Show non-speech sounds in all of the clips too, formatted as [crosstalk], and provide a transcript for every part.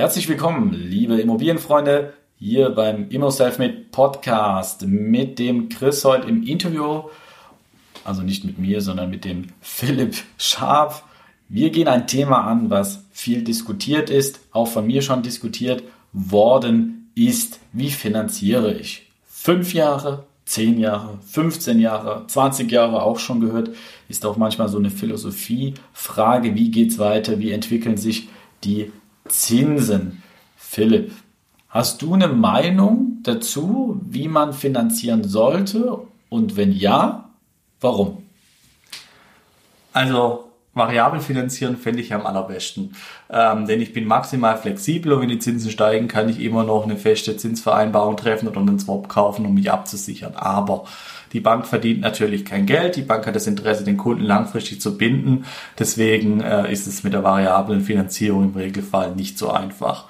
Herzlich willkommen, liebe Immobilienfreunde, hier beim Immo Selfmade Podcast mit dem Chris heute im Interview. Also nicht mit mir, sondern mit dem [laughs] Philipp Scharf. Wir gehen ein Thema an, was viel diskutiert ist, auch von mir schon diskutiert worden ist. Wie finanziere ich? Fünf Jahre, zehn Jahre, 15 Jahre, 20 Jahre auch schon gehört, ist auch manchmal so eine Philosophiefrage. Wie geht's weiter? Wie entwickeln sich die Zinsen. Philipp, hast du eine Meinung dazu, wie man finanzieren sollte? Und wenn ja, warum? Also variabel finanzieren fände ich am allerbesten. Ähm, denn ich bin maximal flexibel und wenn die Zinsen steigen, kann ich immer noch eine feste Zinsvereinbarung treffen oder einen Swap kaufen, um mich abzusichern. Aber die Bank verdient natürlich kein Geld. Die Bank hat das Interesse, den Kunden langfristig zu binden. Deswegen äh, ist es mit der variablen Finanzierung im Regelfall nicht so einfach.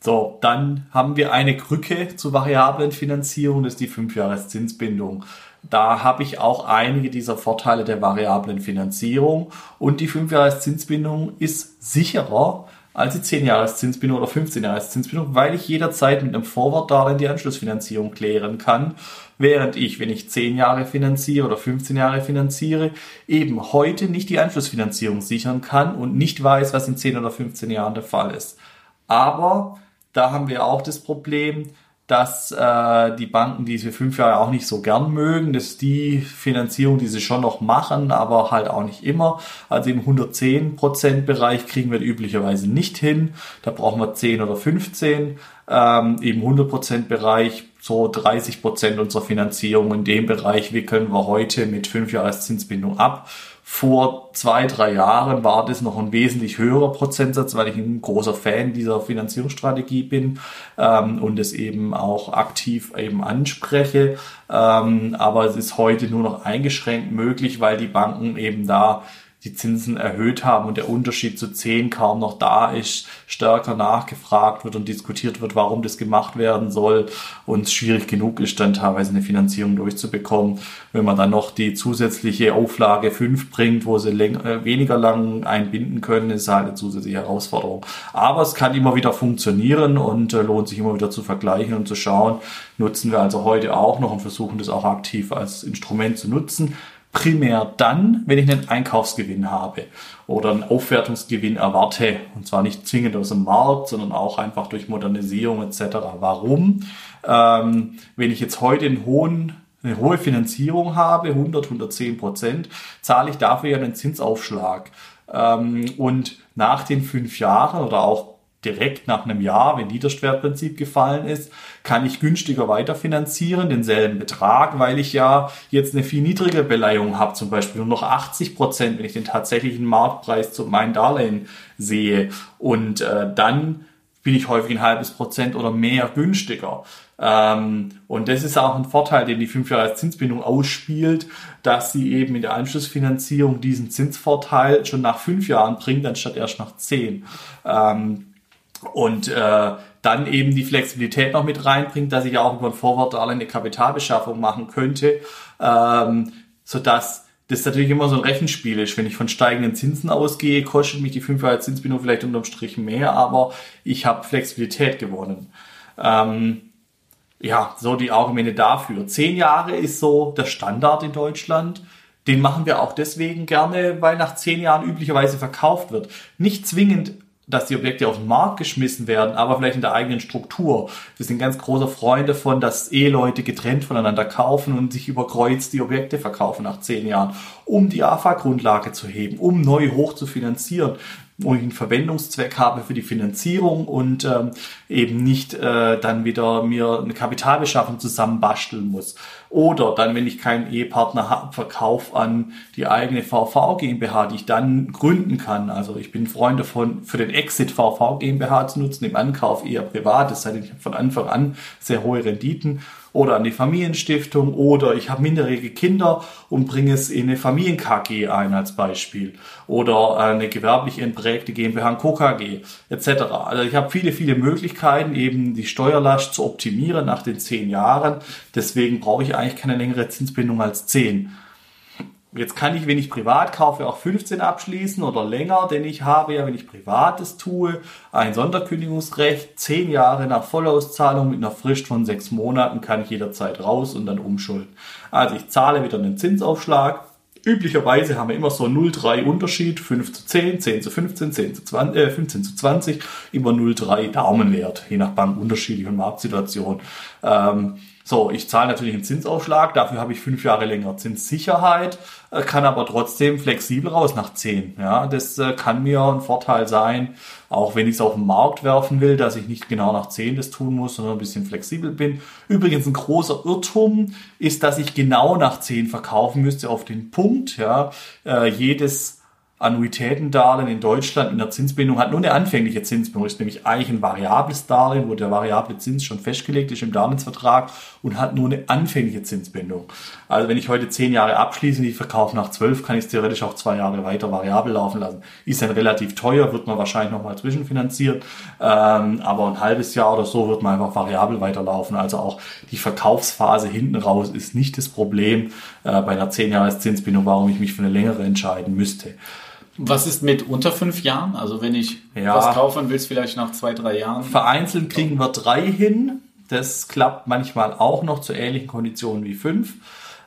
So, dann haben wir eine Krücke zur variablen Finanzierung, das ist die 5-Jahres-Zinsbindung. Da habe ich auch einige dieser Vorteile der variablen Finanzierung und die 5-Jahres-Zinsbindung ist sicherer als die 10-Jahres-Zinsbindung oder 15-Jahres-Zinsbindung, weil ich jederzeit mit einem Forward-Darlehen die Anschlussfinanzierung klären kann während ich, wenn ich 10 Jahre finanziere oder 15 Jahre finanziere, eben heute nicht die Anschlussfinanzierung sichern kann und nicht weiß, was in 10 oder 15 Jahren der Fall ist. Aber da haben wir auch das Problem, dass äh, die Banken diese fünf Jahre auch nicht so gern mögen. Das ist die Finanzierung, die sie schon noch machen, aber halt auch nicht immer. Also im 110% Bereich kriegen wir üblicherweise nicht hin. Da brauchen wir 10 oder 15. Ähm, Im 100% Bereich so 30 Prozent unserer Finanzierung in dem Bereich wickeln wir heute mit 5 Jahreszinsbindung ab. Vor zwei, drei Jahren war das noch ein wesentlich höherer Prozentsatz, weil ich ein großer Fan dieser Finanzierungsstrategie bin ähm, und es eben auch aktiv eben anspreche. Ähm, aber es ist heute nur noch eingeschränkt möglich, weil die Banken eben da die Zinsen erhöht haben und der Unterschied zu 10 kaum noch da ist, stärker nachgefragt wird und diskutiert wird, warum das gemacht werden soll und es schwierig genug ist, dann teilweise eine Finanzierung durchzubekommen. Wenn man dann noch die zusätzliche Auflage 5 bringt, wo sie länger, äh, weniger lang einbinden können, ist halt eine zusätzliche Herausforderung. Aber es kann immer wieder funktionieren und äh, lohnt sich immer wieder zu vergleichen und zu schauen, nutzen wir also heute auch noch und versuchen das auch aktiv als Instrument zu nutzen primär dann, wenn ich einen Einkaufsgewinn habe oder einen Aufwertungsgewinn erwarte. Und zwar nicht zwingend aus dem Markt, sondern auch einfach durch Modernisierung etc. Warum? Ähm, wenn ich jetzt heute einen hohen eine hohe Finanzierung habe, 100, 110 Prozent, zahle ich dafür ja einen Zinsaufschlag. Ähm, und nach den fünf Jahren oder auch direkt nach einem Jahr, wenn Niederschwertprinzip gefallen ist, kann ich günstiger weiterfinanzieren, denselben Betrag, weil ich ja jetzt eine viel niedrigere Beleihung habe, zum Beispiel nur noch 80 Prozent, wenn ich den tatsächlichen Marktpreis zu meinem Darlehen sehe. Und äh, dann bin ich häufig ein halbes Prozent oder mehr günstiger. Ähm, und das ist auch ein Vorteil, den die 5 Jahre Zinsbindung ausspielt, dass sie eben in der Anschlussfinanzierung diesen Zinsvorteil schon nach fünf Jahren bringt, anstatt erst nach zehn. Ähm, und äh, dann eben die Flexibilität noch mit reinbringt, dass ich auch über ein Forward-Darlehen eine Kapitalbeschaffung machen könnte, ähm, sodass das natürlich immer so ein Rechenspiel ist. Wenn ich von steigenden Zinsen ausgehe, kostet mich die 5 Jahre Zinsbindung vielleicht unterm Strich mehr, aber ich habe Flexibilität gewonnen. Ähm, ja, so die Argumente dafür. Zehn Jahre ist so der Standard in Deutschland. Den machen wir auch deswegen gerne, weil nach zehn Jahren üblicherweise verkauft wird. Nicht zwingend dass die Objekte auf den Markt geschmissen werden, aber vielleicht in der eigenen Struktur. Wir sind ganz große Freunde davon, dass Eheleute getrennt voneinander kaufen und sich überkreuzt die Objekte verkaufen nach zehn Jahren, um die AFA-Grundlage zu heben, um neu hoch zu finanzieren. Wo ich einen Verwendungszweck habe für die Finanzierung und ähm, eben nicht äh, dann wieder mir eine Kapitalbeschaffung zusammenbasteln muss. Oder dann, wenn ich keinen Ehepartner habe, Verkauf an die eigene VV GmbH, die ich dann gründen kann. Also ich bin Freund davon, für den Exit VV GmbH zu nutzen, im Ankauf eher privat. Das heißt, ich habe von Anfang an sehr hohe Renditen oder an die Familienstiftung oder ich habe minderjährige Kinder und bringe es in eine Familien-KG ein als Beispiel oder eine gewerblich entprägte GmbH und Co. Etc. Also ich habe viele, viele Möglichkeiten, eben die Steuerlast zu optimieren nach den zehn Jahren. Deswegen brauche ich eigentlich keine längere Zinsbindung als zehn. Jetzt kann ich, wenn ich privat kaufe, auch 15 abschließen oder länger, denn ich habe ja, wenn ich privates tue, ein Sonderkündigungsrecht. Zehn Jahre nach Vollauszahlung mit einer Frist von sechs Monaten kann ich jederzeit raus und dann umschulden. Also ich zahle wieder einen Zinsaufschlag. Üblicherweise haben wir immer so 0,3 Unterschied, 5 zu 10, 10 zu 15, 10 zu 20, äh, 15 zu 20, immer 0,3 Daumenwert, je nach Bank unterschiedlich und Marktsituation. Ähm, so, ich zahle natürlich einen Zinsaufschlag, dafür habe ich fünf Jahre länger Zinssicherheit, äh, kann aber trotzdem flexibel raus nach zehn. Ja, das äh, kann mir ein Vorteil sein, auch wenn ich es auf den Markt werfen will, dass ich nicht genau nach zehn das tun muss, sondern ein bisschen flexibel bin. Übrigens ein großer Irrtum ist, dass ich genau nach zehn verkaufen müsste auf den Punkt. Ja, äh, jedes Annuitätendarlehen in Deutschland in der Zinsbindung hat nur eine anfängliche Zinsbindung, ist nämlich eigentlich ein variables Darlehen, wo der variable Zins schon festgelegt ist im Darlehensvertrag und hat nur eine anfängliche Zinsbindung. Also wenn ich heute zehn Jahre abschließe und ich verkaufe nach zwölf, kann ich es theoretisch auch zwei Jahre weiter variabel laufen lassen. Ist dann relativ teuer, wird man wahrscheinlich nochmal zwischenfinanziert, ähm, aber ein halbes Jahr oder so wird man einfach variabel weiterlaufen. Also auch die Verkaufsphase hinten raus ist nicht das Problem äh, bei einer zehn Jahres Zinsbindung, warum ich mich für eine längere entscheiden müsste. Was ist mit unter fünf Jahren? Also wenn ich Ja. was kaufen will, vielleicht nach zwei, drei Jahren. Vereinzelt kriegen wir drei hin. Das klappt manchmal auch noch zu ähnlichen Konditionen wie fünf,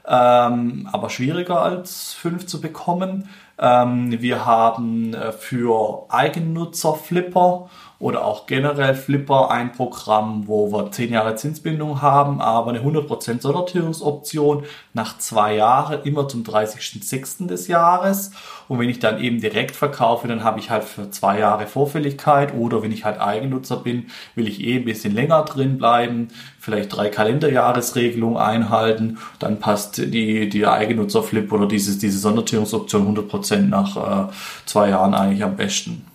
ähm, aber schwieriger als fünf zu bekommen. Ähm, wir haben äh, für Eigennutzer Flipper oder auch generell Flipper ein Programm, wo wir 10 Jahre Zinsbindung haben, aber eine 100% Sondertilgungsoption nach zwei Jahren, immer zum 30.06. des Jahres. Und wenn ich dann eben direkt verkaufe, dann habe ich halt für zwei Jahre Vorfälligkeit oder wenn ich halt Eigennutzer bin, will ich eh ein bisschen länger drin bleiben, vielleicht drei Kalenderjahresregelungen einhalten, dann passt die, die Eigennutzerflip oder dieses, diese Sondertilgungsoption 100% nach äh, zwei Jahren eigentlich am besten.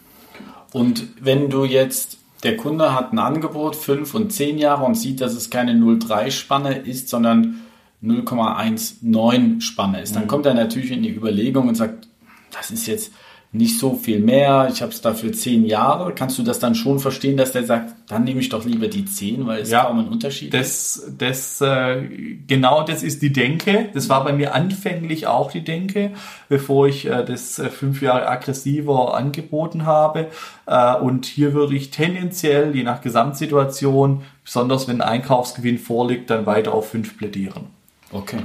Und wenn du jetzt, der Kunde hat ein Angebot, 5 und 10 Jahre und sieht, dass es keine 0,3-Spanne ist, sondern 0,19 Spanne ist, dann kommt er natürlich in die Überlegung und sagt, das ist jetzt nicht so viel mehr, ich habe es dafür 10 Jahre. Kannst du das dann schon verstehen, dass der sagt, dann nehme ich doch lieber die 10, weil es Ja, kaum ein Unterschied ist? Das, das, äh, genau das ist die Denke. Das war bei mir anfänglich auch die Denke, bevor ich äh, das äh, fünf Jahre aggressiver angeboten habe. Äh, und hier würde ich tendenziell, je nach Gesamtsituation, besonders wenn ein Einkaufsgewinn vorliegt, dann weiter auf fünf plädieren. Okay,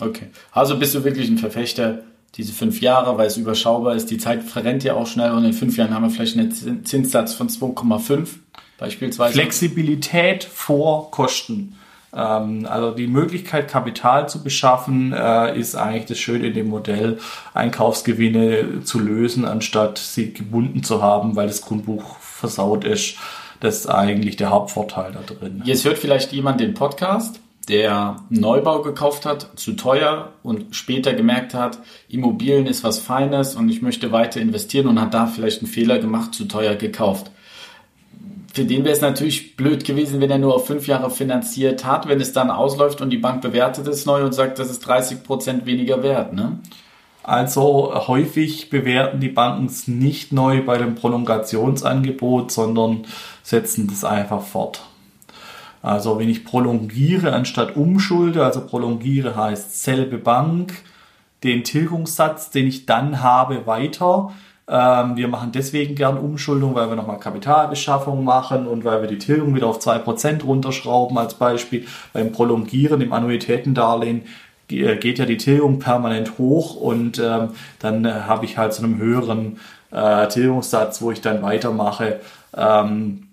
okay. Also bist du wirklich ein Verfechter diese fünf Jahre, weil es überschaubar ist. Die Zeit verrennt ja auch schnell und in fünf Jahren haben wir vielleicht einen Zin- Zinssatz von 2,5 beispielsweise. Flexibilität vor Kosten. Ähm, also die Möglichkeit, Kapital zu beschaffen, äh, ist eigentlich das Schöne in dem Modell, Einkaufsgewinne zu lösen, anstatt sie gebunden zu haben, weil das Grundbuch versaut ist. Das ist eigentlich der Hauptvorteil da drin. Jetzt hört vielleicht jemand den Podcast, der Neubau gekauft hat, zu teuer und später gemerkt hat, Immobilien ist was Feines und ich möchte weiter investieren und hat da vielleicht einen Fehler gemacht, zu teuer gekauft. Für den wäre es natürlich blöd gewesen, wenn er nur auf fünf Jahre finanziert hat, wenn es dann ausläuft und die Bank bewertet es neu und sagt, das ist 30 Prozent weniger wert. Ne? Also häufig bewerten die Banken es nicht neu bei dem Prolongationsangebot, sondern setzen das einfach fort. Also wenn ich prolongiere anstatt umschulde, also prolongiere heißt selbe Bank, den Tilgungssatz, den ich dann habe, weiter. Ähm, wir machen deswegen gern Umschuldung, weil wir nochmal Kapitalbeschaffung machen und weil wir die Tilgung wieder auf 2% runterschrauben als Beispiel. Beim Prolongieren im Annuitätendarlehen ge- geht ja die Tilgung permanent hoch und ähm, dann äh, habe ich halt so einen höheren äh, Tilgungssatz, wo ich dann weitermache. Ähm,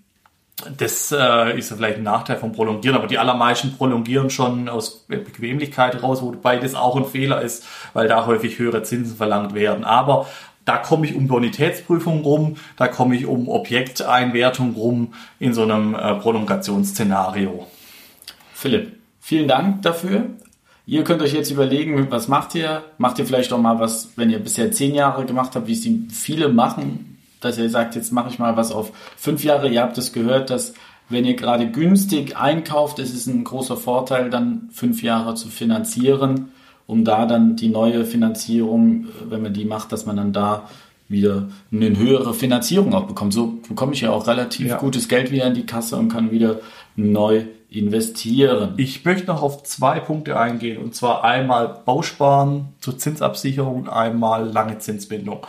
das äh, ist vielleicht ein Nachteil vom Prolongieren, aber die allermeisten prolongieren schon aus Bequemlichkeit raus, wobei das auch ein Fehler ist, weil da häufig höhere Zinsen verlangt werden. Aber da komme ich um Bonitätsprüfung rum, da komme ich um Objekteinwertung rum in so einem äh, Prolongationsszenario. Philipp, vielen Dank dafür. Ihr könnt euch jetzt überlegen, was macht ihr? Macht ihr vielleicht auch mal was, wenn ihr bisher zehn Jahre gemacht habt, wie es viele machen, dass ihr sagt, jetzt mache ich mal was auf fünf Jahre. Ihr habt es gehört, dass wenn ihr gerade günstig einkauft, ist es ein großer Vorteil, dann fünf Jahre zu finanzieren, um da dann die neue Finanzierung, wenn man die macht, dass man dann da wieder eine höhere Finanzierung auch bekommt. So bekomme ich ja auch relativ ja. gutes Geld wieder in die Kasse und kann wieder neu investieren. Ich möchte noch auf zwei Punkte eingehen und zwar einmal Bausparen zur Zinsabsicherung und einmal lange Zinsbindung.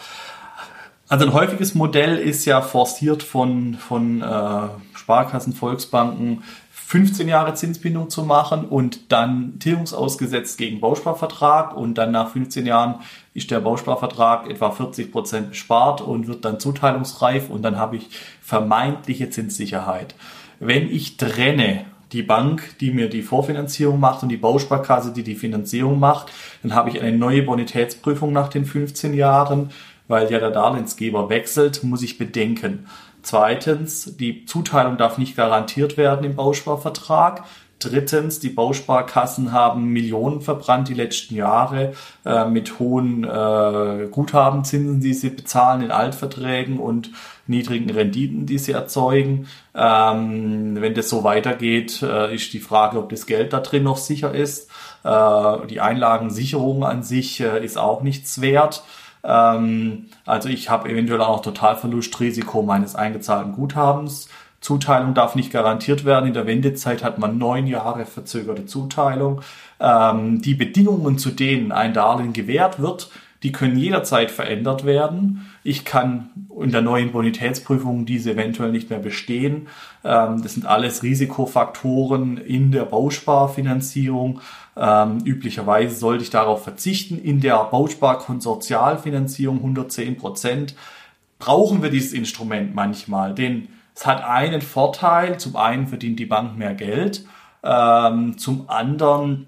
Also ein häufiges Modell ist ja forciert von, von äh, Sparkassen, Volksbanken, 15 Jahre Zinsbindung zu machen und dann tilgungsausgesetzt gegen Bausparvertrag und dann nach 15 Jahren ist der Bausparvertrag etwa 40 Prozent bespart und wird dann zuteilungsreif und dann habe ich vermeintliche Zinssicherheit. Wenn ich trenne die Bank, die mir die Vorfinanzierung macht und die Bausparkasse, die die Finanzierung macht, dann habe ich eine neue Bonitätsprüfung nach den 15 Jahren, weil ja der Darlehensgeber wechselt, muss ich bedenken. Zweitens, die Zuteilung darf nicht garantiert werden im Bausparvertrag. Drittens, die Bausparkassen haben Millionen verbrannt die letzten Jahre äh, mit hohen äh, Guthabenzinsen, die sie bezahlen in Altverträgen und niedrigen Renditen, die sie erzeugen. Ähm, wenn das so weitergeht, äh, ist die Frage, ob das Geld da drin noch sicher ist. Äh, die Einlagensicherung an sich äh, ist auch nichts wert. Ähm, also ich habe eventuell auch Totalverlustrisiko meines eingezahlten Guthabens. Zuteilung darf nicht garantiert werden. In der Wendezeit hat man neun Jahre verzögerte Zuteilung. Ähm, die Bedingungen, zu denen ein Darlehen gewährt wird, die können jederzeit verändert werden. Ich kann in der neuen Bonitätsprüfung diese eventuell nicht mehr bestehen. Ähm, das sind alles Risikofaktoren in der Bausparfinanzierung. Ähm, üblicherweise sollte ich darauf verzichten. In der Bausparkonsortialfinanzierung 110 Prozent brauchen wir dieses Instrument manchmal, denn es hat einen Vorteil. Zum einen verdient die Bank mehr Geld. Ähm, zum anderen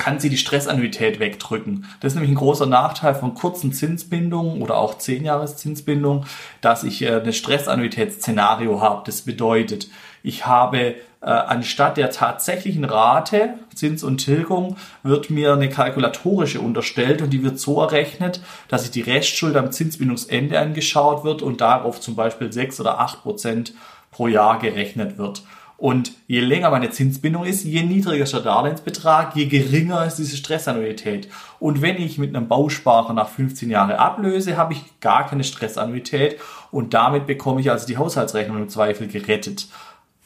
kann sie die Stressannuität wegdrücken. Das ist nämlich ein großer Nachteil von kurzen Zinsbindungen oder auch 10 Jahres Zinsbindung, dass ich äh, eine Stressannuitätsszenario habe. Das bedeutet, ich habe äh, anstatt der tatsächlichen Rate, Zins und Tilgung, wird mir eine kalkulatorische unterstellt und die wird so errechnet, dass sich die Restschuld am Zinsbindungsende angeschaut wird und darauf zum Beispiel 6 oder 8 Prozent pro Jahr gerechnet wird. Und je länger meine Zinsbindung ist, je niedriger ist der Darlehensbetrag, je geringer ist diese Stressannuität. Und wenn ich mit einem Bausparer nach 15 Jahren ablöse, habe ich gar keine Stressannuität und damit bekomme ich also die Haushaltsrechnung im Zweifel gerettet.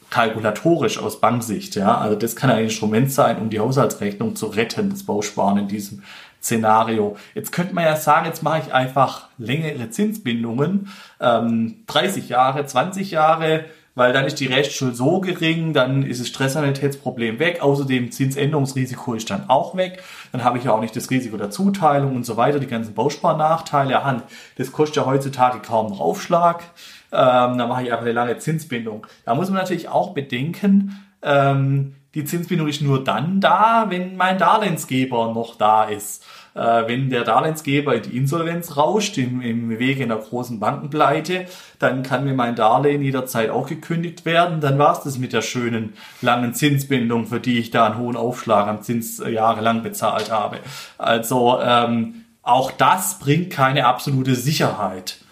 Kalkulatorisch aus Banksicht, ja. Also das kann ein Instrument sein, um die Haushaltsrechnung zu retten, das Bausparen in diesem Szenario. Jetzt könnte man ja sagen, jetzt mache ich einfach längere Zinsbindungen, ähm, 30 Jahre, 20 Jahre, weil dann ist die Restschuld so gering, dann ist das Stressanalitätsproblem weg, außerdem Zinsänderungsrisiko ist dann auch weg, dann habe ich ja auch nicht das Risiko der Zuteilung und so weiter, die ganzen Bausparnachteile, ja, das kostet ja heutzutage kaum einen Aufschlag, ähm, dann mache ich einfach eine lange Zinsbindung. Da muss man natürlich auch bedenken, ähm, die Zinsbindung ist nur dann da, wenn mein Darlehensgeber noch da ist. Äh, wenn der Darlehensgeber in die Insolvenz rauscht, im, im Wege einer großen Bankenpleite, dann kann mir mein Darlehen jederzeit auch gekündigt werden. Dann war es das mit der schönen langen Zinsbindung, für die ich da einen hohen Aufschlag am Zins äh, jahrelang bezahlt habe. Also ähm, auch das bringt keine absolute Sicherheit.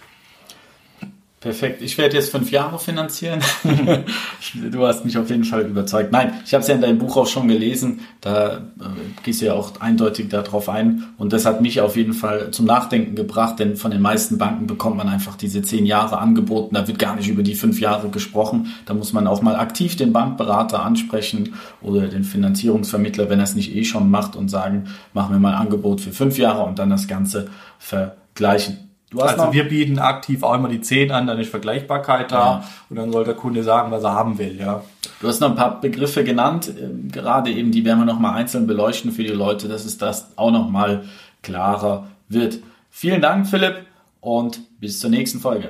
Perfekt. Ich werde jetzt fünf Jahre finanzieren. [laughs] du hast mich auf jeden Fall überzeugt. Nein, ich habe es ja in deinem Buch auch schon gelesen. Da äh, gehst du ja auch eindeutig darauf ein. Und das hat mich auf jeden Fall zum Nachdenken gebracht, denn von den meisten Banken bekommt man einfach diese zehn Jahre angeboten. Da wird gar nicht über die fünf Jahre gesprochen. Da muss man auch mal aktiv den Bankberater ansprechen oder den Finanzierungsvermittler, wenn er es nicht eh schon macht und sagen, machen wir mal ein Angebot für fünf Jahre und dann das Ganze vergleichen also wir bieten aktiv auch immer die 10 an, dann ist Vergleichbarkeit da ja. und dann soll der Kunde sagen, was er haben will, ja. Du hast noch ein paar Begriffe genannt, ähm, gerade eben, die werden wir nochmal einzeln beleuchten für die Leute, dass es das auch nochmal klarer wird. Vielen Dank, Philipp, und bis zur nächsten Folge.